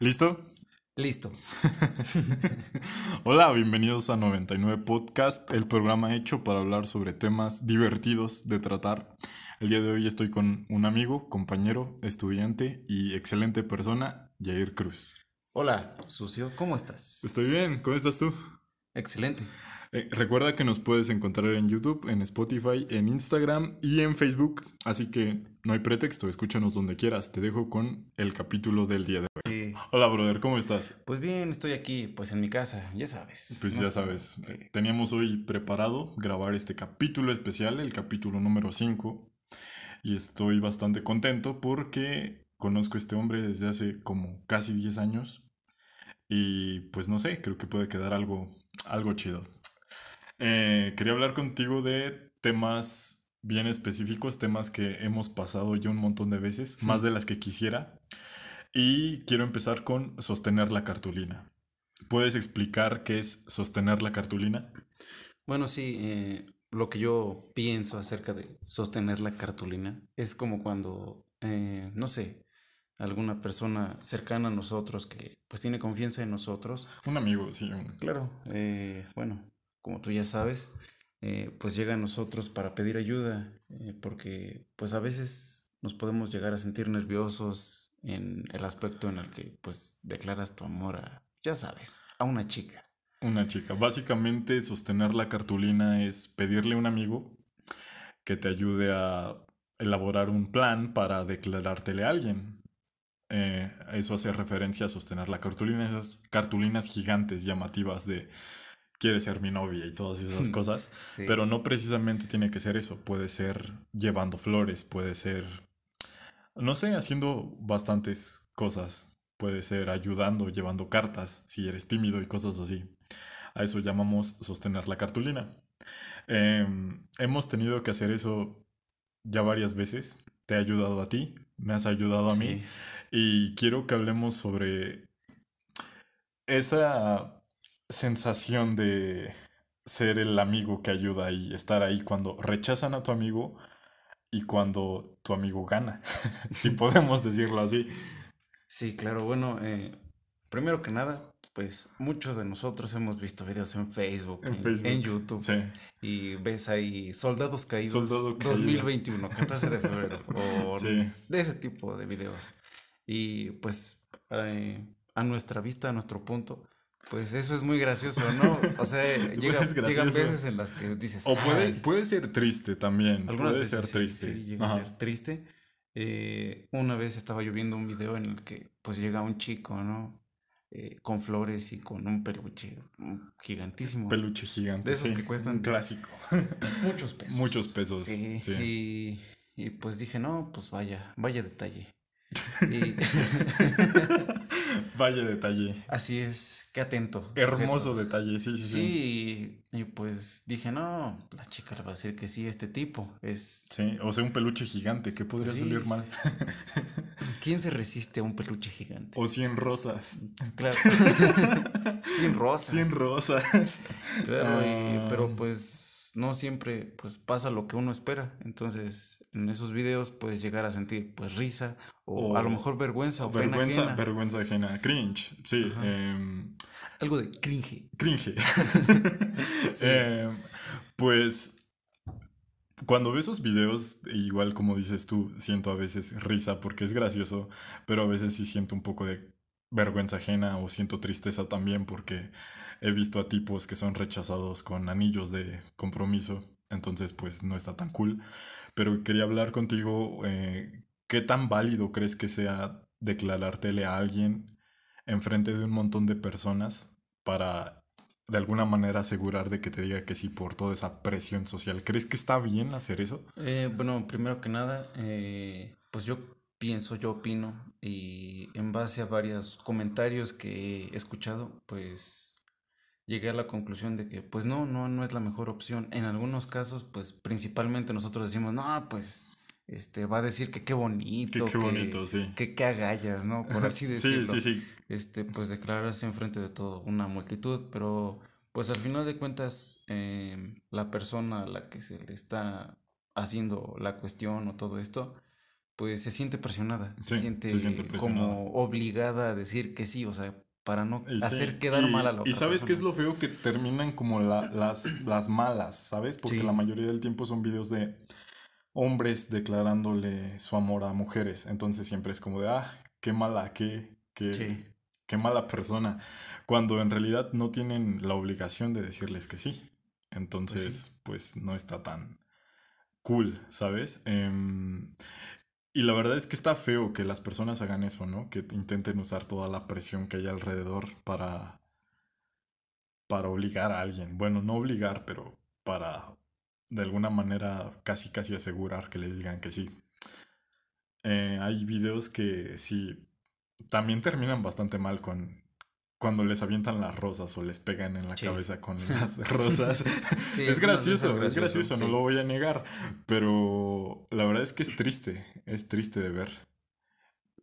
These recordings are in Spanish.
¿Listo? Listo. Hola, bienvenidos a 99 Podcast, el programa hecho para hablar sobre temas divertidos de tratar. El día de hoy estoy con un amigo, compañero, estudiante y excelente persona, Jair Cruz. Hola, Sucio, ¿cómo estás? Estoy bien, ¿cómo estás tú? Excelente. Eh, recuerda que nos puedes encontrar en YouTube, en Spotify, en Instagram y en Facebook, así que no hay pretexto, escúchanos donde quieras. Te dejo con el capítulo del día de hoy. Sí. Hola, brother, ¿cómo estás? Pues bien, estoy aquí, pues en mi casa, ya sabes. Pues No ya sabes, teníamos hoy preparado grabar este capítulo especial, el capítulo número 5, y estoy bastante contento porque conozco a este hombre desde hace como casi 10 años y pues no sé, creo que puede quedar algo, algo chido. Eh, quería hablar contigo de temas bien específicos, temas que hemos pasado ya un montón de veces, más de las que quisiera, y quiero empezar con sostener la cartulina. ¿Puedes explicar qué es sostener la cartulina? Bueno, sí, eh, lo que yo pienso acerca de sostener la cartulina es como cuando, eh, no sé, alguna persona cercana a nosotros que pues tiene confianza en nosotros. Un amigo, sí. un- Claro, eh, bueno, como tú ya sabes, eh, pues llega a nosotros para pedir ayuda, eh, porque pues a veces nos podemos llegar a sentir nerviosos en el aspecto en el que pues declaras tu amor a, ya sabes, a una chica. Una chica. Básicamente, sostener la cartulina es pedirle a un amigo que te ayude a elaborar un plan para declarártele a alguien. Eh, eso hace referencia a sostener la cartulina, esas cartulinas gigantes llamativas de quieres ser mi novia y todas esas cosas. Sí. Pero no precisamente tiene que ser eso. Puede ser llevando flores, puede ser, no sé, haciendo bastantes cosas. Puede ser ayudando, llevando cartas, si eres tímido y cosas así. A eso llamamos sostener la cartulina. Em, hemos tenido que hacer eso ya varias veces. Te he ayudado a ti, me has ayudado a mí. Y quiero que hablemos sobre esa sensación de ser el amigo que ayuda y estar ahí cuando rechazan a tu amigo y cuando tu amigo gana, si podemos decirlo así. Sí, claro, bueno, eh, primero que nada, pues muchos de nosotros hemos visto videos en Facebook, En en, Facebook. en YouTube, Sí, y ves ahí Soldados Caídos Soldado Caído. 2021, 14 de febrero, o Sí. de ese tipo de videos. Y pues eh, a nuestra vista, a nuestro punto, pues eso es muy gracioso, ¿no? O sea, llega- llegan veces en las que dices, O puede, puede ser triste también. algunas puede veces ser triste. sí, llega a Ajá. ser triste. Eh, una vez estaba yo viendo un video en el que pues llega un chico, ¿no? Eh, con flores y con un peluche gigantísimo. Peluche gigante. De esos sí, que cuestan un clásico. muchos pesos. Muchos pesos. Sí, sí. Y, y pues dije, no, pues vaya, vaya detalle. Y Vaya detalle. así es, qué atento. Hermoso sujeto. detalle, sí, sí, sí. Sí, y, y pues dije, no, la chica le va a decir que sí, este tipo es... Sí, o sea, un peluche gigante, ¿qué podría Sí. salir mal? ¿Quién se resiste a un peluche gigante? O 100 rosas. Claro. Sin rosas. 100 rosas. Claro, y- Ah. pero pues no siempre pues pasa lo que uno espera. Entonces, en esos videos puedes llegar a sentir pues risa o, a lo mejor vergüenza o pena Vergüenza, ajena. vergüenza ajena. Cringe, sí. em, Algo de cringe. cringe. Em, pues cuando veo esos videos, igual como dices tú, siento a veces risa porque es gracioso, pero a veces sí siento un poco de vergüenza ajena o siento tristeza también porque he visto a tipos que son rechazados con anillos de compromiso, entonces pues no está tan cool. Pero quería hablar contigo, eh, ¿qué tan válido crees que sea declarártele a alguien enfrente de un montón de personas para de alguna manera asegurar de que te diga que sí por toda esa presión social. ¿Crees que está bien hacer eso? Eh, bueno, primero que nada, eh, pues yo pienso, yo opino, y en base a varios comentarios que he escuchado, pues llegué a la conclusión de que, pues no, no, no es la mejor opción. En algunos casos, pues principalmente nosotros decimos, no, pues, este, va a decir que qué bonito, Que qué bonito, sí. que qué agallas, ¿no? Por así Sí, decirlo sí, sí. este, pues declararse enfrente de todo una multitud, pero pues al final de cuentas em, la persona a la que se le está haciendo la cuestión o todo esto, pues se siente presionada, se siente, se siente presionada. como obligada a decir que sí, o sea, para no sí, hacer quedar y- mal a la otra Y sabes qué es persona. lo feo que terminan como la- las, las malas, ¿sabes? Porque Sí. la mayoría del tiempo son videos de hombres declarándole su amor a mujeres. Entonces siempre es como de, ah, qué mala, qué, qué, qué mala persona. Cuando en realidad no tienen la obligación de decirles que sí. Entonces, pues no está tan cool, ¿sabes? Em, y la verdad es que está feo que las personas hagan eso, ¿no? Que intenten usar toda la presión que hay alrededor para, para obligar a alguien. Bueno, no obligar, pero para de alguna manera casi casi asegurar que les digan que sí. Eh, hay videos que sí también terminan bastante mal con cuando les avientan las rosas o les pegan en la Sí. cabeza con las rosas. Sí, es algunas veces gracioso, es es gracioso, no sí. lo voy a negar, pero la verdad es que es triste, es triste de ver.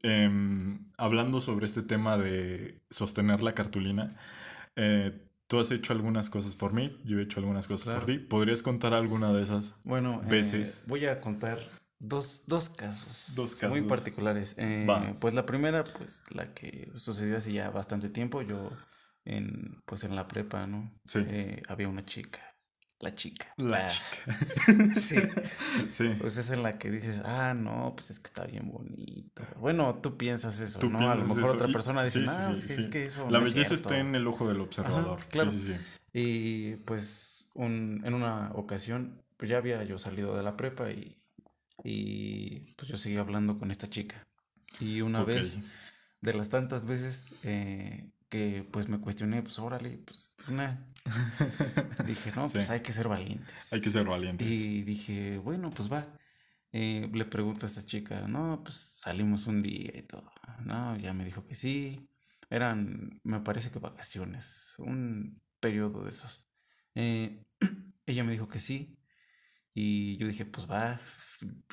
Em, hablando sobre este tema de sostener la cartulina, eh, tú has hecho algunas cosas por mí, yo he hecho algunas cosas por Claro. ti. ¿Podrías contar alguna de esas? Bueno, eh, veces. voy a contar dos, dos casos. Dos Muy particulares. Eh. Pues la primera, pues la que sucedió hace ya bastante tiempo, yo en, pues en la prepa, ¿no? Sí. Eh, había una chica. La chica. La Ah, chica. Sí. Sí. Pues es en la que dices, ah, no, pues es que está bien bonita. Bueno, tú piensas eso, Tú ¿no? A lo piensas mejor eso, otra persona dice, sí, ah, sí, sí, es sí. que eso. La no belleza cierto". está en el ojo del observador. Sí, claro. sí, sí. Y pues un- en una ocasión, pues ya había yo salido de la prepa y, y pues yo seguía hablando con esta chica. Y una vez, de las tantas veces eh, que pues me cuestioné, pues órale, pues una... Dije, no, pues hay que ser valientes. Hay que ser valientes. Y dije, bueno, pues va. Eh, le pregunto a esta chica, no, pues salimos un día y todo. No, ya me dijo que sí. Eran, me parece que vacaciones, un periodo de esos. Eh, ella me dijo que sí. Y yo dije, pues va,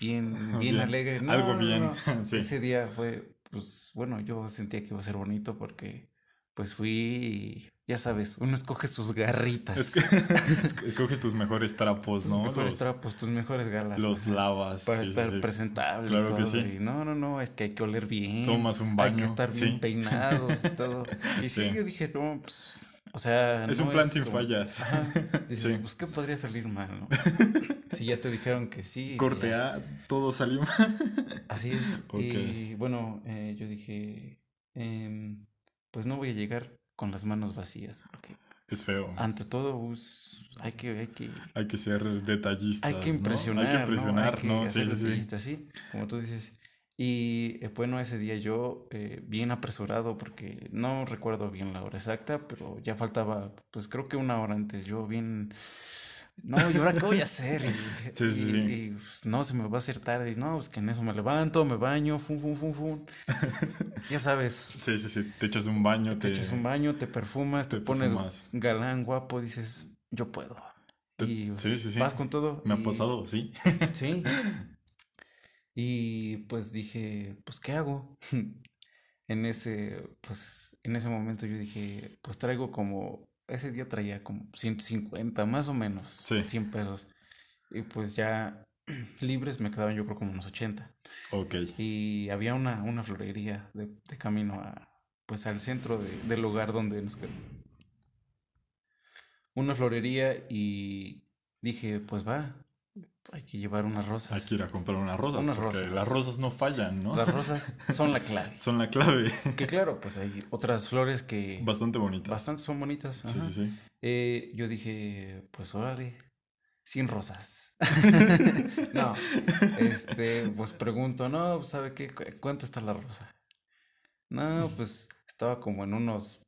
bien, bien, Bien, alegre. No, algo bien, no. sí. Ese día fue, pues bueno, yo sentía que iba a ser bonito porque pues fui y ya sabes, uno escoge sus garritas. Es que escoges tus mejores trapos, tus ¿no? mejores los, trapos, tus mejores galas. los ajá, lavas. Para sí, estar sí. presentable. y Claro que sí. y no, no, no, es que hay que oler bien. Tomas un Hay que baño, estar bien peinados y todo. Y sí, Sí. yo dije, no, pues. O sea. Es no un plan sin como- fallas. Ajá. Dices, Sí. pues, ¿qué podría salir mal, no? si ya te dijeron que sí. Corte. A, todo salió mal. Así es. Ok. Y bueno, eh, yo dije, em, pues no voy a llegar con las manos vacías. Porque Es feo. ante todo, hay que, hay que, Hay que ser detallistas. hay que ¿no? impresionar, Hay que ¿no? impresionar, Hay que ¿no? hacer Sí, sí, sí. detallista, sí, como tú dices. Y eh, bueno, ese día yo eh, bien apresurado porque no recuerdo bien la hora exacta, pero ya faltaba, pues creo que una hora antes, yo bien... No, ¿y ahora qué voy a hacer? Y, Sí, sí, y- sí. y, pues, no, se me va a hacer tarde. Y no, pues que en eso me levanto, me baño, fum, fum, fum, fum. Ya sabes, Sí, sí, sí. Te echas un baño, te te, echas un baño, te perfumas, te, pones perfumas. galán, guapo, dices, yo puedo. Te- y sí, sí, sí. vas con todo. Me ha pasado, sí. Sí. Y pues dije, pues, ¿qué hago? En ese, pues, en ese momento yo dije, pues traigo como, ese día traía como 150, más o menos, Sí. 100 pesos. Y pues ya libres me quedaban yo creo como unos 80. Ok. Y había una, una florería de, de camino a, pues, al centro de- del lugar donde nos quedamos. Una florería y dije, pues va, hay que llevar unas rosas. Hay que ir a comprar unas rosas. Unas porque rosas. las rosas no fallan, ¿no? Las rosas son la clave. Son la clave. Que claro, pues hay otras flores que Bastante bonitas. bastante son bonitas. Sí, ajá. sí, sí. Eh, yo dije, pues órale, sin rosas. no, este, pues pregunto, no, ¿sabe qué? ¿Cu- ¿Cuánto está la rosa? No, pues estaba como en unos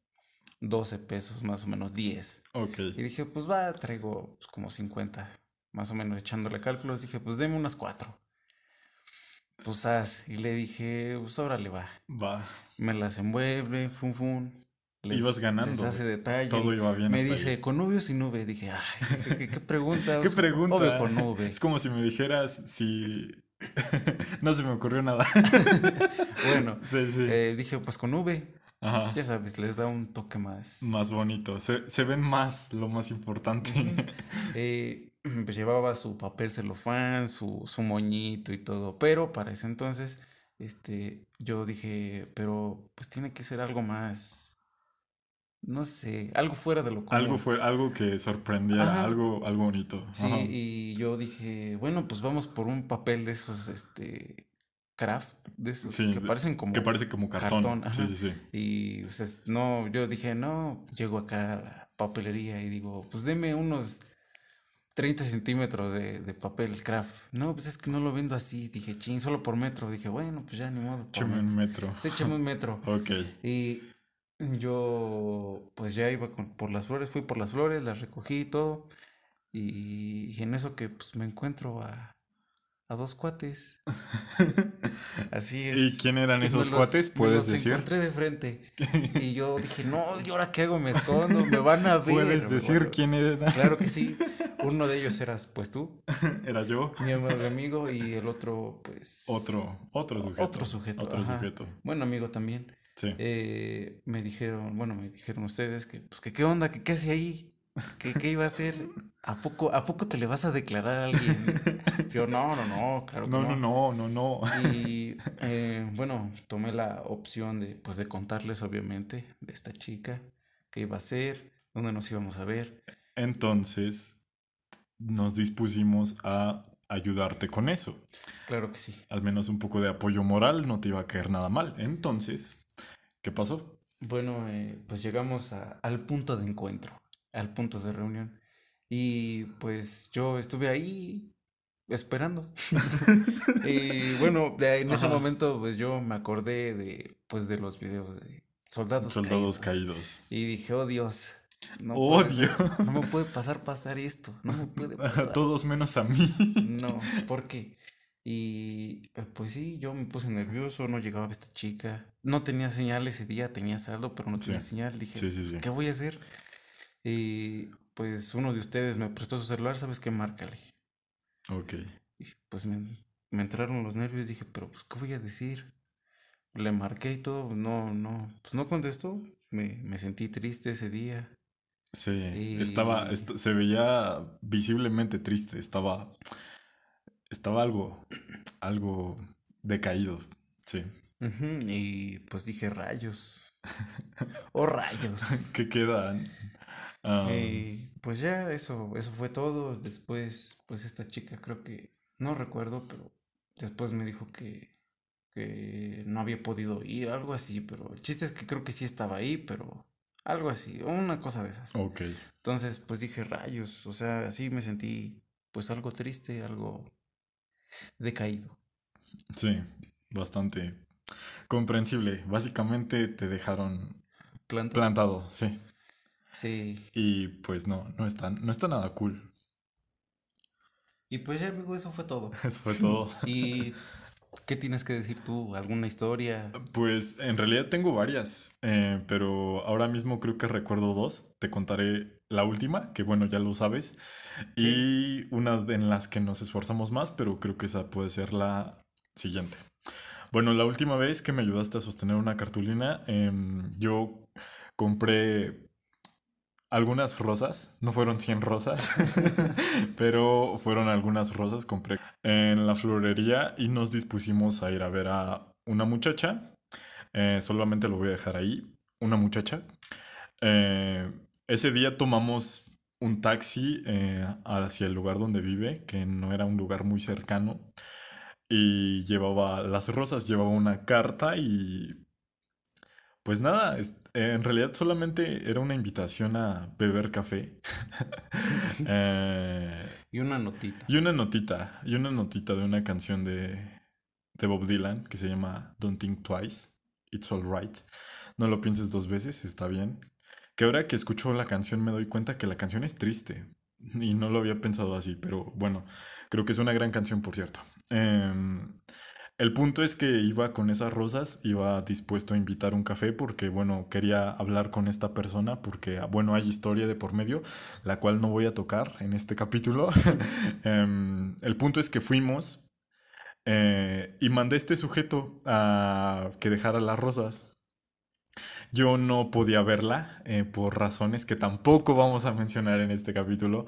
12 pesos, más o menos 10. Ok. Y dije, pues va, traigo pues, como 50, más o menos echándole cálculos. Dije, pues deme unas cuatro. Pues haz. Y le dije, pues órale, va. Va. Me las envuelve, fun, fun. Ibas ganando. Les hace detalle. Todo iba bien Me dice, ahí. ¿con nube o sin nube? Dije, ay, ¿qué, qué- qué pregunta? ¿Qué pregunta? Obvio con nube. Es como si me dijeras si. no se me ocurrió nada. Bueno, sí, sí. eh, dije, pues con nube. Ajá. Ya sabes, les da un toque más. Más bonito. Se, ven más, lo más importante. eh, pues llevaba su papel celofán, su, su moñito y todo. Pero para ese entonces, este, yo dije, pero pues tiene que ser algo más no sé, algo fuera de lo común. Algo fue, algo que sorprendiera, algo, algo bonito. Sí, y yo dije, bueno, pues vamos por un papel de esos, este, craft, de esos que parecen como. Que parece como cartón. sí, sí, sí. Y pues, no, yo dije, no, llego acá a la papelería y digo, pues deme unos 30 centímetros de, de, papel craft. No, pues es que no lo vendo así. Dije, ching, solo por metro. Dije, bueno, pues ya ni modo. Échame un metro. Pues échame un metro. ok. Y yo, pues ya iba con, por las flores, fui por las flores, las recogí y todo. Y, en eso que pues me encuentro a, a dos cuates. Así es. ¿Y quién eran esos cuates? ¿Puedes me los decir? encontré de frente. Y yo dije, no, ¿y ahora qué hago? Me escondo, me van a ver. ¿Puedes decir quién era? Claro que sí. Uno de ellos eras, pues tú. Era yo. Mi amigo y el otro, pues. Otro, otro sujeto. Otro sujeto. Otro sujeto. Bueno, amigo también. Eh, me dijeron, bueno, me dijeron ustedes que, pues, que qué onda, que qué hace ahí, que qué iba a hacer, ¿a poco, a poco te le vas a declarar a alguien? Yo, no, no, no, claro que no. No, no, no, no, Y eh, bueno, tomé la opción de, pues, de contarles, obviamente, de esta chica, qué iba a hacer, dónde nos íbamos a ver. Entonces, nos dispusimos a ayudarte con eso. Claro que sí. Al menos un poco de apoyo moral no te iba a caer nada mal. Entonces, ¿Qué pasó? Bueno, eh, pues llegamos al punto de encuentro, al punto de reunión. Y pues yo estuve ahí esperando. y bueno, en ese momento pues yo me acordé de pues de los videos de soldados, soldados caídos. Y dije, oh Dios. No Odio. no me puede pasar pasar esto. No me puede pasar. A todos menos a mí. no, ¿por qué? Y eh, pues sí, yo me puse nervioso, no llegaba esta chica. No tenía señal ese día, tenía saldo, pero no tenía señal. Dije, ¿qué voy a hacer? Y pues uno de ustedes me prestó su celular, ¿sabes qué? Márcale. Ok. Y pues me, me entraron los nervios, dije, pero pues, ¿qué voy a decir? Le marqué y todo, no, no, pues no contestó. Me, me sentí triste ese día. Sí, estaba, se veía visiblemente triste, estaba estaba algo, algo decaído, sí. y pues dije rayos. oh rayos. ¿Qué quedan? Pues ya eso, eso fue todo. Después, pues esta chica creo que, no recuerdo, pero después me dijo que, que no había podido ir, algo así, pero el chiste es que creo que sí estaba ahí, pero algo así, una cosa de esas. Ok. Entonces, pues dije rayos, o sea, así me sentí pues algo triste, algo decaído. Sí, bastante comprensible. Básicamente te dejaron plantado, sí. Sí. Y pues no, no está, no está nada cool. Y pues ya, amigo, eso fue todo. Eso fue todo. ¿Y qué tienes que decir tú? ¿Alguna historia? Pues en realidad tengo varias, eh, pero ahora mismo creo que recuerdo dos. Te contaré la última, que bueno, ya lo sabes, y una en las que nos esforzamos más, pero creo que esa puede ser la siguiente. Bueno, la última vez que me ayudaste a sostener una cartulina, em, yo compré algunas rosas, no fueron 100 rosas, pero fueron algunas rosas, compré en la florería y nos dispusimos a ir a ver a una muchacha, eh, solamente lo voy a dejar ahí, una muchacha. Eh, ese día tomamos un taxi eh, hacia el lugar donde vive, que no era un lugar muy cercano, y llevaba las rosas, llevaba una carta y... Pues nada, en realidad solamente era una invitación a beber café. Eh, y una notita. Y una notita, y una notita de una canción de, de Bob Dylan que se llama Don't Think Twice, It's Alright. No lo pienses dos veces, está bien. Que ahora que escucho la canción me doy cuenta que la canción es triste. Y no lo había pensado así, pero bueno, creo que es una gran canción, por cierto. Em, el punto es que iba con esas rosas, iba dispuesto a invitar un café porque, bueno, quería hablar con esta persona porque, bueno, hay historia de por medio, la cual no voy a tocar en este capítulo. Em, el punto es que fuimos eh, y mandé a este sujeto a que dejara las rosas Yo no podía verla eh, por razones que tampoco vamos a mencionar en este capítulo.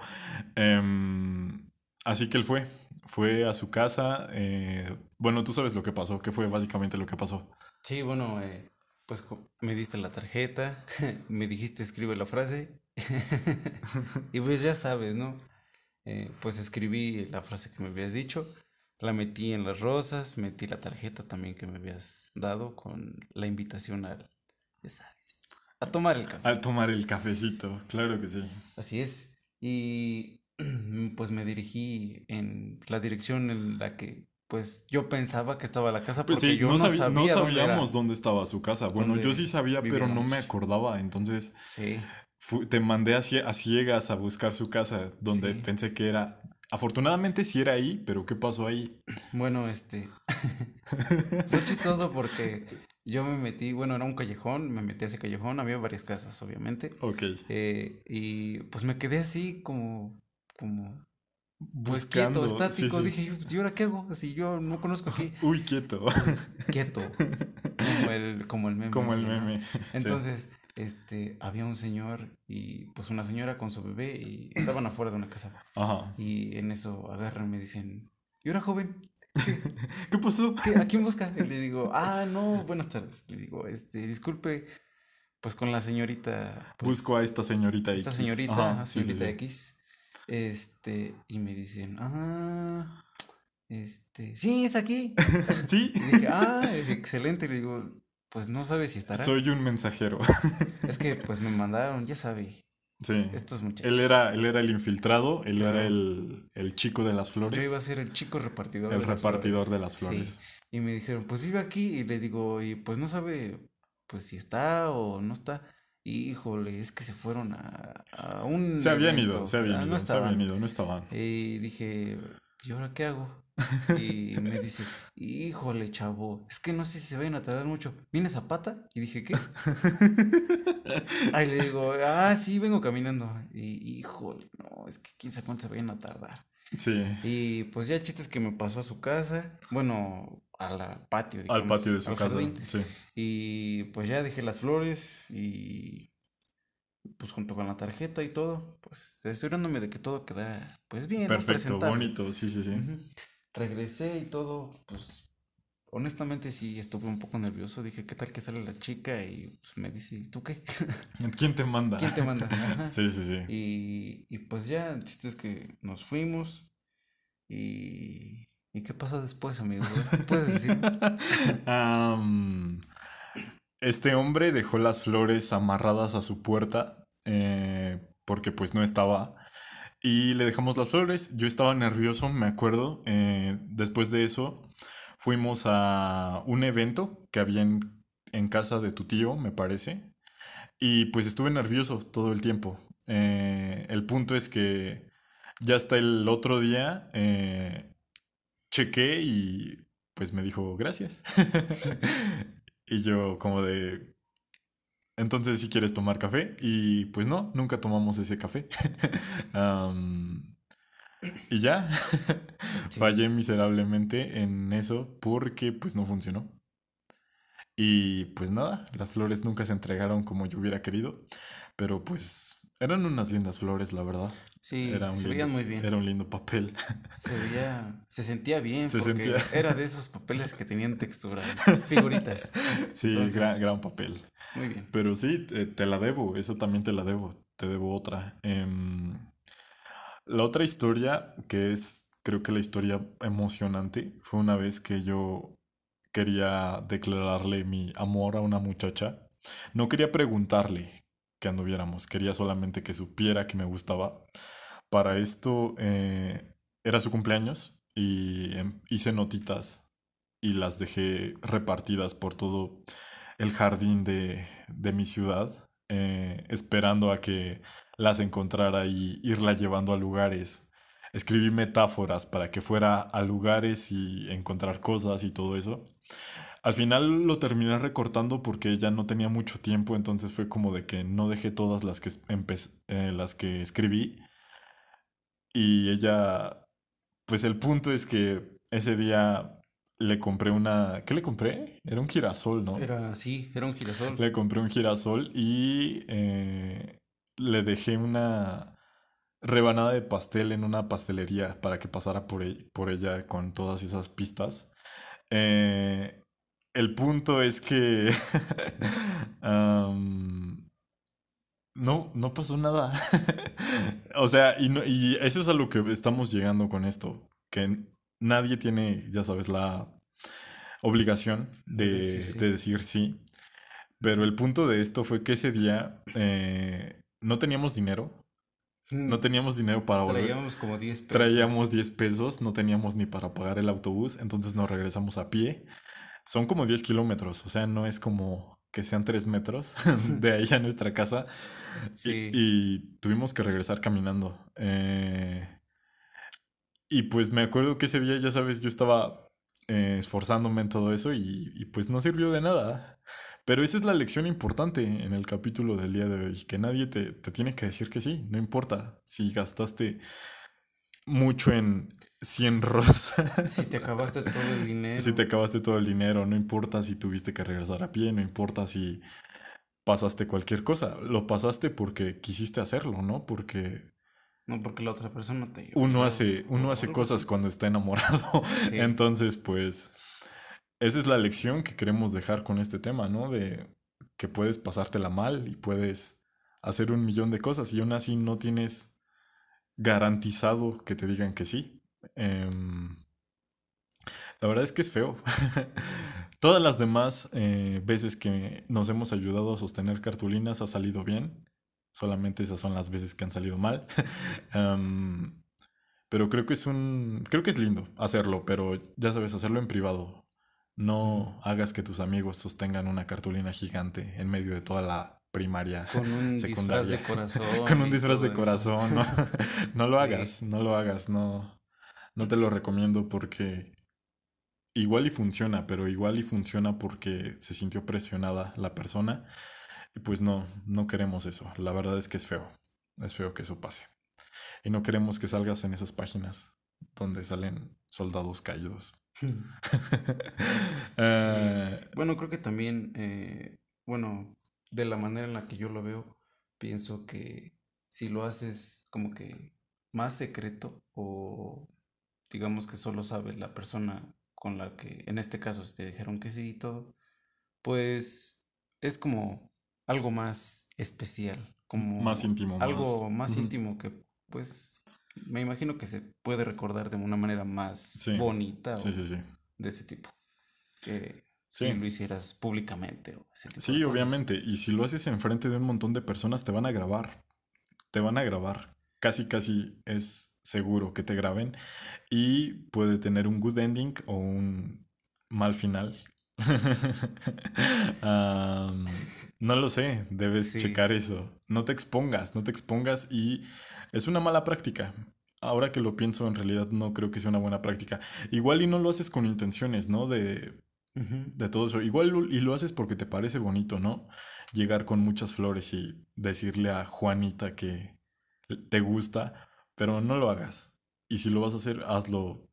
Em, así que él fue, fue a su casa. eh, bueno, tú sabes lo que pasó, que fue básicamente lo que pasó. Sí, bueno, eh, pues me diste la tarjeta, me dijiste escribe la frase y pues ya sabes, ¿no? Eh, pues escribí la frase que me habías dicho, la metí en las rosas, metí la tarjeta también que me habías dado con la invitación al, sabes, a tomar el café. Al tomar el cafecito, claro que sí. Así es. Y pues me dirigí en la dirección en la que pues yo pensaba que estaba la casa Pues porque sí, yo no, no no sabía dónde era. sabíamos dónde estaba su casa. Bueno, yo sí sabía, pero no me acordaba. Entonces Sí, te mandé a, cie- a ciegas a buscar su casa, donde sí. pensé que era... Afortunadamente sí era ahí, pero ¿qué pasó ahí? Bueno, este fue chistoso porque yo me metí, bueno, era un callejón, me metí a ese callejón, había varias casas, obviamente, Ok. eh, y pues me quedé así como, como, pues quieto, Buscando. Sí, estático, sí. dije, ¿y ahora qué hago? Si yo no conozco aquí, Uy, quieto. quieto, como el, como el meme, Como el meme. Sí. Entonces, este, había un señor y pues una señora con su bebé y estaban afuera de una casa. Ajá. Y en eso agarran y me dicen, ¿y ahora joven? ¿Qué pasó? ¿Qué, ¿A quién busca? Y le digo, ah, no, buenas tardes. Le digo, este, disculpe, pues con la señorita, pues, Busco a esta señorita esta X. señorita, Ajá, sí, señorita sí. X. Este, y me dicen, ah, este, sí, es aquí. Sí, Y dije, ah, excelente. Le digo, pues no sabe si estará. soy un mensajero. Es que pues me mandaron, ya sabe, Sí. estos muchachos. Él era, él era el infiltrado, él era el, el chico de las Yo flores, iba a ser el chico repartidor el de las repartidor flores. de las Sí. flores. Y me dijeron, pues vive aquí. Y le digo, y pues no sabe, pues si está o no está. Híjole, es que se fueron a, a un Se habían ido, se habían Ah, ido, no se habían estaban. ido, no estaban. Y dije, ¿y ahora qué hago? Y me dice, híjole, chavo, es que no sé si se vayan a tardar mucho. ¿Vienes a pata? Y dije, ¿qué? Ahí le digo, ah, sí, vengo caminando. Y híjole, no, es que quién sabe cuánto se vayan a tardar. Sí, Y pues ya el chiste es que me pasó a su casa, bueno, al patio, al digamos, patio de su al casa. jardín. Sí. Y pues ya dejé las flores y pues junto con la tarjeta y todo, pues asegurándome de que todo quedara pues bien. Perfecto, bonito, sí, sí, sí. Regresé y todo, pues honestamente sí estuve un poco nervioso. Dije, ¿qué tal que sale la chica? Y pues me dice, ¿y ¿tú qué? ¿Quién te manda? ¿Quién te manda? Ajá. Sí, sí, sí. Y, y pues ya, el chiste es que nos fuimos y... ¿Y qué pasó después, amigo? ¿Puedes decir? Este hombre dejó las flores amarradas a su puerta eh, porque pues no estaba y le dejamos las flores. Yo estaba nervioso, me acuerdo. eh, después de eso fuimos a un evento que había en, en casa de tu tío, me parece. Y pues estuve nervioso todo el tiempo. Eh, el punto es que ya hasta el otro día eh, chequé y pues me dijo gracias. y yo como de... Entonces si quieres tomar café y pues no, nunca tomamos ese café. Y ya, Sí. fallé miserablemente en eso porque pues no funcionó. Y pues nada, las flores nunca se entregaron como yo hubiera querido, pero pues eran unas lindas flores, la verdad. Sí, Era un se lindo, veían muy bien. era un lindo papel. Se veía, se sentía bien Se porque sentía- era de esos papeles que tenían textura, figuritas. Sí, Entonces- gran, gran papel. Muy bien. Pero sí, te, te la debo, eso también te la debo, te debo otra. Em, la otra historia, que es creo que la historia emocionante, fue una vez que yo quería declararle mi amor a una muchacha. No quería preguntarle que anduviéramos, quería solamente que supiera que me gustaba. Para esto eh, era su cumpleaños y em, hice notitas y las dejé repartidas por todo el jardín de, de mi ciudad, eh, esperando a que las encontrara y irla llevando a lugares. Escribí metáforas para que fuera a lugares y encontrar cosas y todo eso. Al final lo terminé recortando porque ya no tenía mucho tiempo, entonces fue como de que no dejé todas las que, empe- eh, las que escribí. Y ella, pues el punto es que ese día le compré una... ¿Qué le compré? Era un girasol, ¿no? Era, sí, era un girasol. Le compré un girasol y eh, le dejé una rebanada de pastel en una pastelería para que pasara por, e- por ella con todas esas pistas. Eh, el punto es que no, no pasó nada. O sea, y, no- y eso es a lo que estamos llegando con esto, que nadie tiene, ya sabes, la obligación De de, decir sí. de decir sí. Pero el punto de esto fue que ese día eh, no teníamos dinero. No teníamos dinero para volver. Traíamos como 10 pesos. Traíamos 10 pesos, no teníamos ni para pagar el autobús, entonces nos regresamos a pie. Son como 10 kilómetros, o sea, no es como que sean 3 metros de ahí a nuestra casa. Y- Sí. Y, tuvimos que regresar caminando. Eh, y pues me acuerdo que ese día, ya sabes, yo estaba eh, esforzándome en todo eso y, y pues no sirvió de nada. Pero esa es la lección importante en el capítulo del día de hoy, que nadie te, te tiene que decir que sí, no importa si gastaste mucho en 100 rosas, Si te acabaste todo el dinero. si te acabaste todo el dinero, no importa si tuviste que regresar a pie, no importa si pasaste cualquier cosa, lo pasaste porque quisiste hacerlo, ¿no? Porque No, porque la otra persona te uno hace, uno hace cosas cuando está enamorado. Sí. Entonces, pues, esa es la lección que queremos dejar con este tema, ¿no? De que puedes pasártela mal y puedes hacer un millón de cosas y aún así no tienes garantizado que te digan que sí. Em, la verdad es que es feo. Todas las demás eh, veces que nos hemos ayudado a sostener cartulinas ha salido bien. Solamente esas son las veces que han salido mal. Em, pero creo que es un. Creo que es lindo hacerlo, pero ya sabes, hacerlo en privado. No hagas que tus amigos sostengan una cartulina gigante en medio de toda la primaria. Con un disfraz secundaria. de corazón. Con un disfraz de corazón, ¿no? No lo Sí. hagas, no lo hagas, no. No te lo recomiendo porque igual y funciona, pero igual y funciona porque se sintió presionada la persona. Y pues no, no queremos eso. La verdad es que es feo. Es feo que eso pase. Y no queremos que salgas en esas páginas donde salen soldados caídos. Eh, Bueno, creo que también, eh, bueno, de la manera en la que yo lo veo, pienso que si lo haces como que más secreto o digamos que solo sabe la persona con la que, en este caso, si te dijeron que sí y todo, pues es como algo más especial, como Más íntimo, más- algo más íntimo que, pues, me imagino que se puede recordar de una manera más Sí. bonita sí, o sí. de ese tipo. Que Sí. si lo hicieras públicamente o ese tipo Sí, de cosas. obviamente. Y si lo haces enfrente de un montón de personas, te van a grabar. Te van a grabar. Casi, casi es seguro que te graben. Y puede tener un good ending o un mal final. Am, no lo sé, debes Sí. checar eso. No te expongas, no te expongas y es una mala práctica. Ahora que lo pienso, en realidad no creo que sea una buena práctica. Igual y no lo haces con intenciones, ¿no? De De todo eso. Igual y lo haces porque te parece bonito, ¿no? Llegar con muchas flores y decirle a Juanita que te gusta, pero no lo hagas. Y si lo vas a hacer, hazlo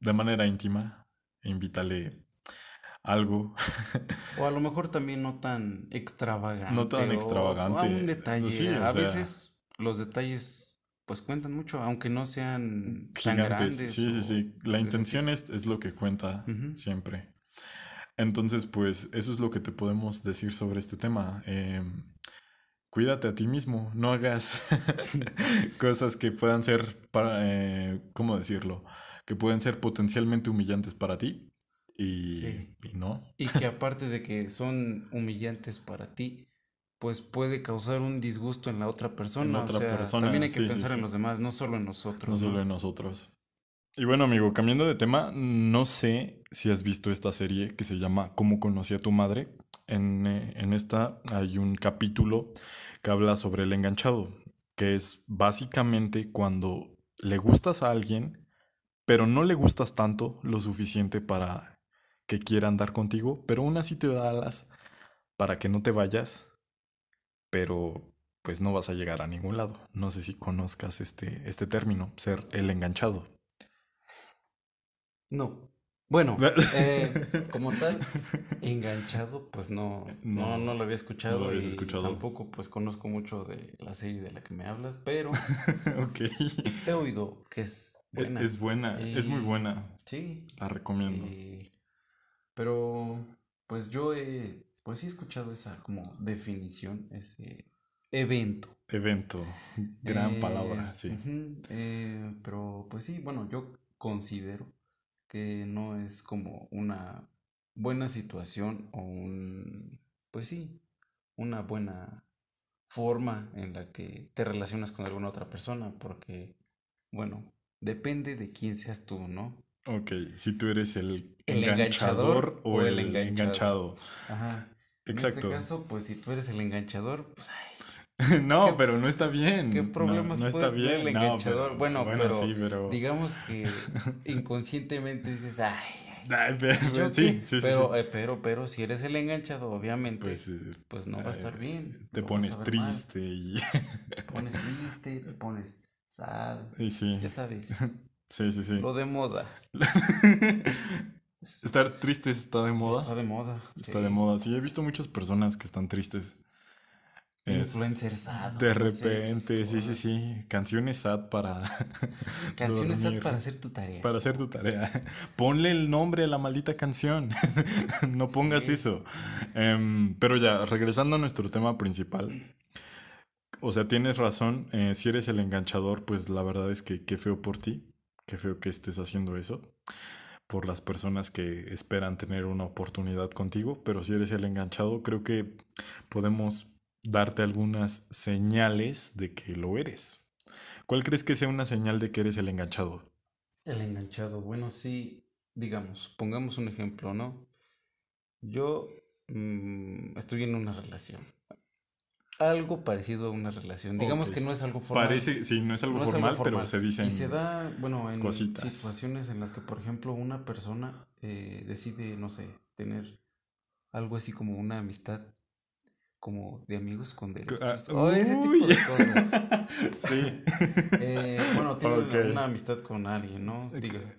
de manera íntima. e Invítale algo. O a lo mejor también no tan extravagante. No tan o- extravagante. O a un detalle. Sí, a sea- veces los detalles pues cuentan mucho, aunque no sean tan Gigantes. grandes. Sí, sí, sí. La intención es, es lo que cuenta siempre. Entonces, pues eso es lo que te podemos decir sobre este tema. Em, cuídate a ti mismo, no hagas cosas que puedan ser para, eh, ¿cómo decirlo? Que pueden ser potencialmente humillantes para ti y, Sí. y no. Y que aparte de que son humillantes para ti, pues puede causar un disgusto en la otra persona. otra o sea, persona, también hay que sí, sí, pensar en los demás, no solo en nosotros. No solo en nosotros. Y bueno, amigo, cambiando de tema, no sé si has visto esta serie que se llama ¿Cómo conocí a tu madre? En, eh, en esta hay un capítulo que habla sobre el enganchado, que es básicamente cuando le gustas a alguien, pero no le gustas tanto lo suficiente para que quiera andar contigo, pero aún así te da alas para que no te vayas, pero pues no vas a llegar a ningún lado. No sé si conozcas este, este término, ser el enganchado. No. Bueno, eh, como tal, enganchado, pues no, no, no, lo había escuchado. No lo y escuchado. Tampoco pues conozco mucho de la serie de la que me hablas, pero okay. he oído que es e, buena. Es, buena, es muy buena. Sí. La recomiendo. pero pues yo he, pues sí he escuchado esa como definición, ese evento. Evento, gran eh, palabra, sí. Eh, pero pues sí, bueno, yo considero que no es como una buena situación o un, pues sí, una buena forma en la que te relacionas con alguna otra persona, porque, bueno, depende de quién seas tú, ¿no? Ok, si tú eres el, enganchador, o, el, enganchado. Ajá. Exacto. En este caso, pues si tú eres el enganchador, pues ay, no, pero no está bien. ¿Qué problemas no, está bien. el enganchador? bueno, pero, digamos que inconscientemente dices, ay, ay, pero, sí, sí, pero, sí, eh, pero, pero, si eres el enganchado, obviamente, pues, eh, pues no va a estar bien. Te pones triste y... Te pones triste, te pones sad. Y sí. Ya sabes. Sí, sí, sí. Lo de moda. Estar triste está de moda. Está de moda. Está de moda. Sí, he visto muchas personas que están tristes. Eh, Influencer sad. De repente, sí, sí, sí. Canciones sad para. Canciones sad para hacer tu tarea. Para hacer tu tarea. Ponle el nombre a la maldita canción. no pongas eso. Em, pero ya, regresando a nuestro tema principal. O sea, tienes razón. Eh, si eres el enganchador, pues la verdad es que qué feo por ti. Qué feo que estés haciendo eso por las personas que esperan tener una oportunidad contigo, pero si eres el enganchado, creo que podemos darte algunas señales de que lo eres. ¿Cuál crees que sea una señal de que eres el enganchado? El enganchado, bueno, sí, digamos, pongamos un ejemplo, ¿no? Yo mm, estoy en una relación. Algo parecido a una relación. Digamos que no es algo formal. Parece, sí, no es algo, formal, pero se dicen. Y se da, bueno, en situaciones en las que, por ejemplo, una persona eh, decide, no sé, tener algo así como una amistad como de amigos con derechos. Ah, o ese tipo de cosas. sí. Eh, bueno, tiene una amistad con alguien, ¿no?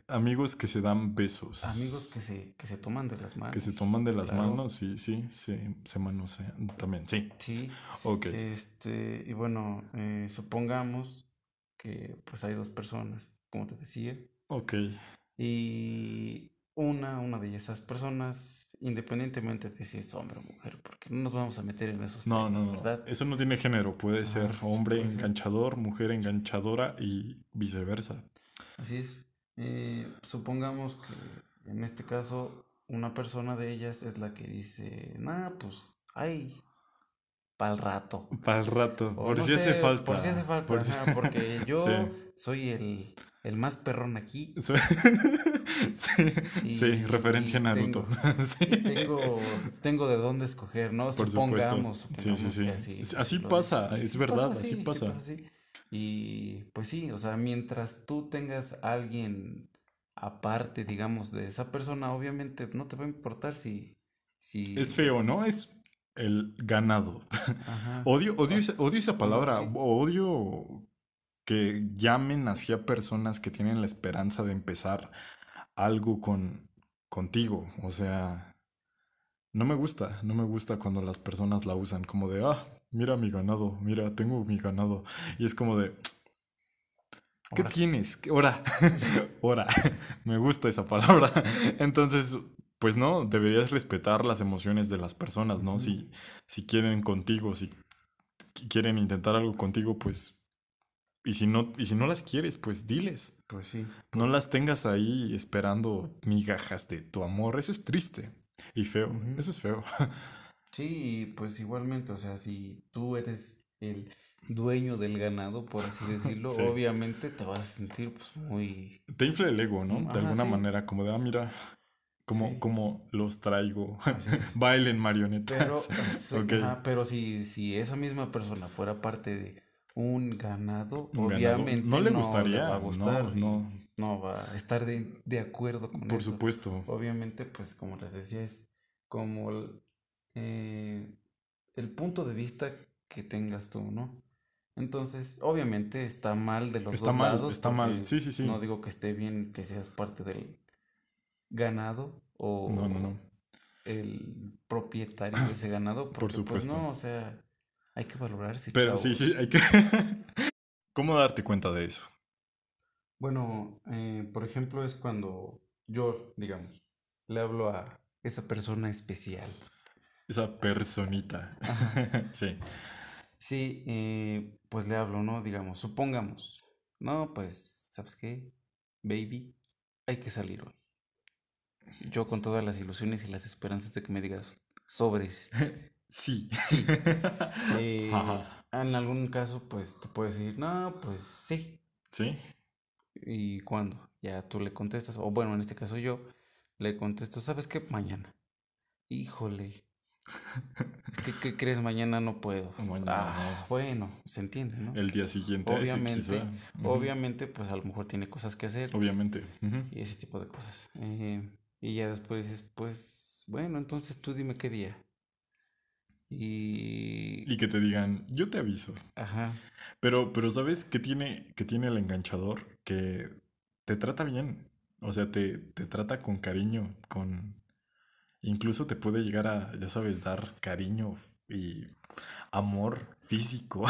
amigos que se dan besos. Amigos que se, que se toman de las manos. Que se toman de las manos, sí, sí, sí, se manosean también, sí. Sí. Ok. Este, y bueno, eh, supongamos que pues hay dos personas, como te decía. Ok. Y una, una de esas personas independientemente de si es hombre o mujer, porque no nos vamos a meter en esos no, temas, no, ¿verdad? Eso no tiene género, puede ser hombre enganchador, mujer enganchadora y viceversa. Así es. Eh, supongamos que en este caso una persona de ellas es la que dice, nah, pues, ay, para el rato. Para el rato, por si hace falta. Por si hace falta, porque yo soy el el más perrón aquí. sí, referencia a Naruto. Tengo, tengo, de dónde escoger, ¿no? Por supongamos, sí, sí, sí. Así, pasa, es verdad, así, pasa. y pues sí, o sea, mientras tú tengas a alguien aparte, digamos, de esa persona, obviamente no te va a importar si... si... Es feo, ¿no? Es el ganado. Odio, odio, odio esa palabra, odio que llamen hacia personas que tienen la esperanza de empezar algo con contigo. O sea, no me gusta, no me gusta cuando las personas la usan como de, ah, mira mi ganado, mira, tengo mi ganado. Y es como de, ¿qué tienes? Hora, hora. me gusta esa palabra. Entonces, pues no, deberías respetar las emociones de las personas, ¿no? Si, si quieren contigo, si quieren intentar algo contigo, pues y si no, y si no las quieres, pues diles. Pues sí. No las tengas ahí esperando migajas de tu amor. Eso es triste y feo. Eso es feo. Sí, pues igualmente, o sea, si tú eres el dueño del ganado, por así decirlo, obviamente te vas a sentir pues muy... Te infla el ego, ¿no? de alguna manera, como de, ah, mira, como, como los traigo. Bailen marionetas. Pero, pero si, si esa misma persona fuera parte de un ganado, obviamente no le gustaría, va a gustar, no, no. va a estar de, acuerdo con Por supuesto. Obviamente, pues como les decía, es como el, eh, el punto de vista que tengas tú, ¿no? Entonces, obviamente está mal de los está dos mal, Está mal, sí, sí, sí. No digo que esté bien que seas parte del, ganado o No, no, no. el propietario de ese ganado. Porque, Por supuesto. Pues no, o sea, hay que valorarse. Pero sí, sí, hay que... ¿Cómo darte cuenta de eso? Bueno, eh, por ejemplo, es cuando yo, digamos, le hablo a esa persona especial. Esa personita. Sí. Sí, eh, pues le hablo, ¿no? Digamos, supongamos, no, pues, ¿sabes qué? Baby, hay que salir hoy. Yo con todas las ilusiones y las esperanzas de que me digas, sobres. Sí. Sí. Eh, en algún caso, pues te puedes decir, no, pues sí. ¿Sí? ¿Y cuándo? Ya tú le contestas, o bueno, en este caso yo le contesto, ¿sabes qué? Mañana. Híjole. ¿qué crees? Mañana no puedo. Mañana Ah, bueno, se entiende, ¿no? El día siguiente. ese Obviamente, obviamente, pues a lo mejor tiene cosas que hacer Obviamente. Y ese tipo de cosas. Eh, y ya después dices, pues, bueno, entonces tú dime qué día. Y... Y que te digan, yo te aviso. Ajá. Pero, pero ¿sabes qué tiene, qué tiene el enganchador? Que te trata bien. O sea, te, te trata con cariño, con... Incluso te puede llegar a, ya sabes, dar cariño y amor físico.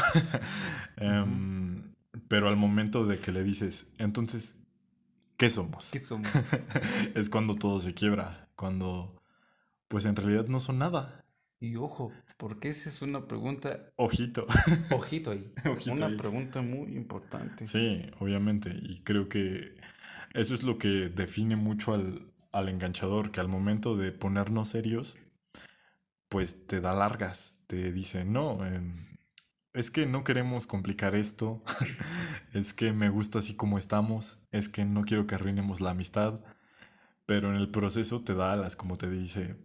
Em, pero al momento de que le dices, entonces, ¿qué somos? ¿Qué somos? es cuando todo se quiebra, cuando pues en realidad no son nada. Y ojo, porque esa es una pregunta, Ojito. ojito ahí, Ojito una ahí. pregunta muy importante. Sí, obviamente. Y creo que eso es lo que define mucho al, al enganchador, que al momento de ponernos serios, pues te da largas, te dice, no, em, es que no queremos complicar esto, es que me gusta así como estamos, es que no quiero que arruinemos la amistad, pero en el proceso te da alas, como te dice,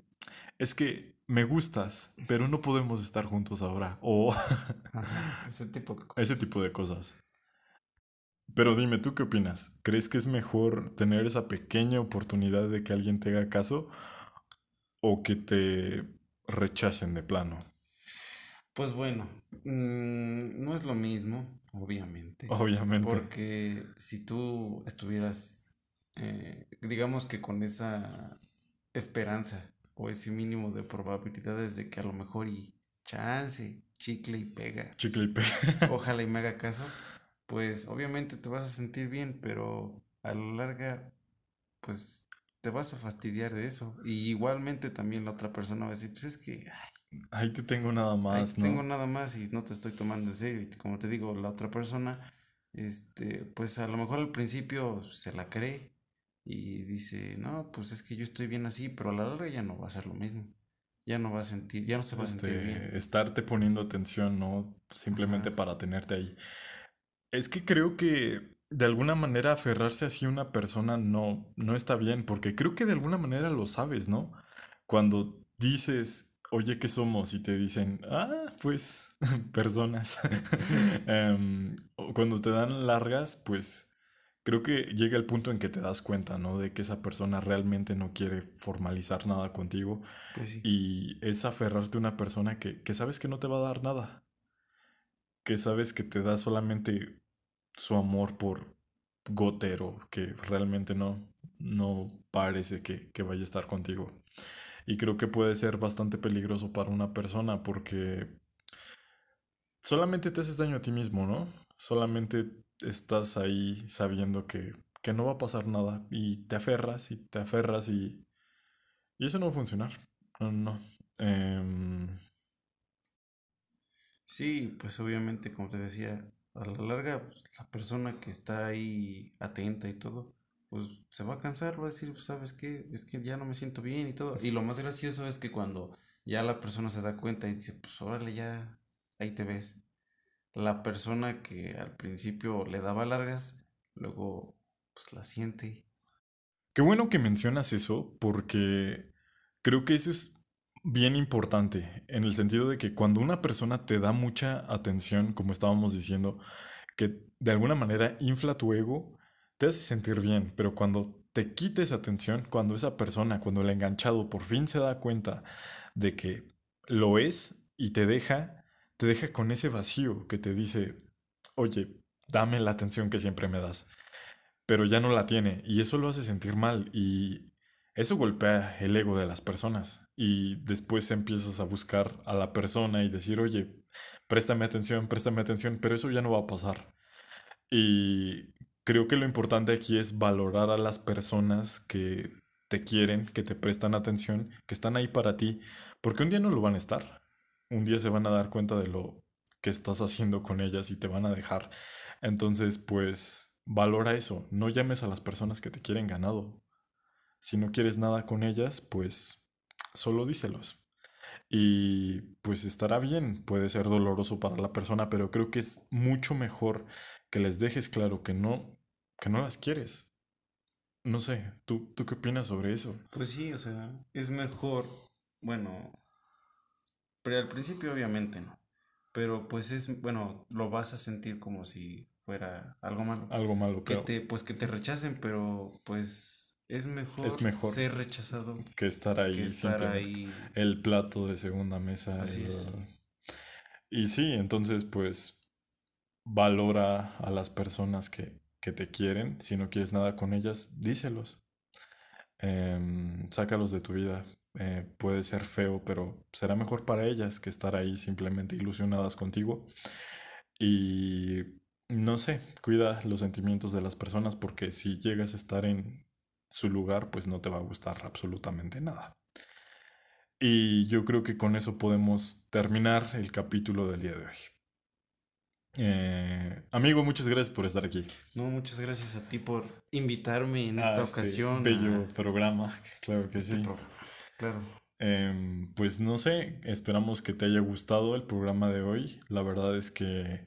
es que me gustas, pero no podemos estar juntos ahora, o Ajá, ese tipo de cosas. ese tipo de cosas. Pero dime, ¿tú qué opinas? ¿Crees que es mejor tener esa pequeña oportunidad de que alguien te haga caso o que te rechacen de plano? Pues bueno, mm, no es lo mismo, obviamente, Obviamente. porque si tú estuvieras, eh, digamos que con esa esperanza o ese mínimo de probabilidades de que a lo mejor y chance, chicle y pega, Chicle y pe- ojalá y me haga caso, pues obviamente te vas a sentir bien, pero a la larga, pues te vas a fastidiar de eso. Y igualmente también la otra persona va a decir, pues es que ay, Ahí te tengo nada ahí más, ¿no? tengo nada más y no te estoy tomando en serio. Y como te digo, la otra persona, este, pues a lo mejor al principio se la cree y dice, no, pues es que yo estoy bien así, pero a la larga ya no va a ser lo mismo. Ya no va a sentir, ya no se va a sentir bien. Este, estarte poniendo atención, ¿no? Simplemente Ajá. para tenerte ahí. Es que creo que de alguna manera aferrarse así a una persona no, no está bien, porque creo que de alguna manera lo sabes, ¿no? Cuando dices, oye, ¿qué somos? Y te dicen, ah, pues, personas. O cuando te dan largas, pues creo que llega el punto en que te das cuenta, ¿no? De que esa persona realmente no quiere formalizar nada contigo Pues sí. y es aferrarte a una persona que, que sabes que no te va a dar nada, que sabes que te da solamente su amor por gotero, que realmente no, no parece que, que vaya a estar contigo. Y creo que puede ser bastante peligroso para una persona porque solamente te haces daño a ti mismo, ¿no? Solamente estás ahí sabiendo que, que no va a pasar nada y te aferras y te aferras y, y eso no va a funcionar. No, no. Em, Sí, pues obviamente, como te decía, a la larga, pues, la persona que está ahí atenta y todo, pues se va a cansar, va a decir, pues, ¿sabes qué? Es que ya no me siento bien y todo. Y lo más gracioso es que cuando ya la persona se da cuenta y dice, pues órale, ya, ahí te ves. La persona que al principio le daba largas, luego, pues la siente. Qué bueno que mencionas eso porque creo que eso es bien importante en el sentido de que cuando una persona te da mucha atención, como estábamos diciendo, que de alguna manera infla tu ego, te hace sentir bien, pero cuando te quita esa atención, cuando esa persona, cuando el enganchado por fin se da cuenta de que lo es y te deja, te deja con ese vacío que te dice, oye, dame la atención que siempre me das pero ya no la tiene y eso lo hace sentir mal y eso golpea el ego de las personas y después empiezas a buscar a la persona y decir, oye, préstame atención, préstame atención, pero eso ya no va a pasar. Y creo que lo importante aquí es valorar a las personas que te quieren, que te prestan atención, que están ahí para ti, porque un día no lo van a estar. Un día se van a dar cuenta de lo que estás haciendo con ellas y te van a dejar. Entonces, pues, valora eso. No llames a las personas que te quieren ganado. Si no quieres nada con ellas, pues, solo díselos. Y pues estará bien, puede ser doloroso para la persona, pero creo que es mucho mejor que les dejes claro que no, que no las quieres. No sé, ¿tú, ¿tú qué opinas sobre eso? Pues sí, o sea, es mejor, bueno, pero al principio obviamente no, pero pues es, bueno, lo vas a sentir como si fuera algo malo. Algo malo, que te, pues que te rechacen, pero pues es mejor, es mejor ser rechazado que estar ahí, que estar ahí. el plato de segunda mesa. Así es. Y sí, entonces pues valora a las personas que, que te quieren. Si no quieres nada con ellas, díselos. Em, sácalos de tu vida. Eh, puede ser feo, pero será mejor para ellas que estar ahí simplemente ilusionadas contigo. Y no sé, cuida los sentimientos de las personas porque si llegas a estar en su lugar, pues no te va a gustar absolutamente nada. Y yo creo que con eso podemos terminar el capítulo del día de hoy. Eh, amigo, muchas gracias por estar aquí. No, muchas gracias a ti por invitarme en esta este ocasión. Bello programa, claro que este sí. programa. Claro. Em, pues no sé, esperamos que te haya gustado el programa de hoy. La verdad es que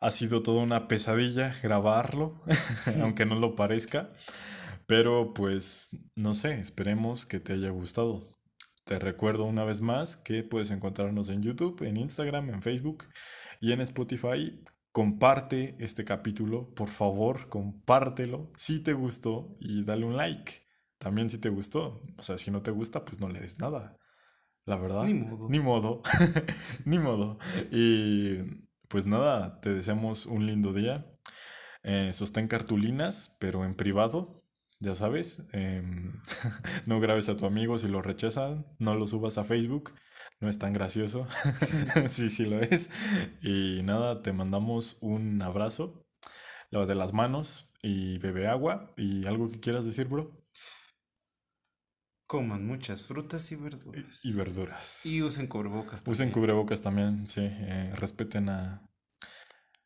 ha sido toda una pesadilla grabarlo, aunque no lo parezca. Pero pues no sé, esperemos que te haya gustado. Te recuerdo una vez más que puedes encontrarnos en YouTube, en Instagram, en Facebook y en Spotify. Comparte este capítulo, por favor, compártelo si te gustó y dale un like. También si te gustó. O sea, si no te gusta, pues no le des nada. La verdad. Ni modo. Ni modo. Ni modo. Y pues nada, te deseamos un lindo día. Eh, sostén cartulinas, pero en privado. Ya sabes, em, no grabes a tu amigo si lo rechazan, no lo subas a Facebook, no es tan gracioso. sí, sí lo es. Y nada, te mandamos un abrazo, lávate las manos y bebe agua. ¿Y algo que quieras decir, bro? Coman muchas frutas y verduras. Y verduras. Y usen cubrebocas. Usen también. cubrebocas también, sí. eh, respeten a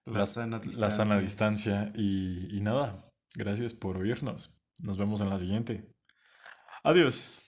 La sana la sana distancia. distancia. Y, y nada, gracias por oírnos. Nos vemos en la siguiente. Adiós.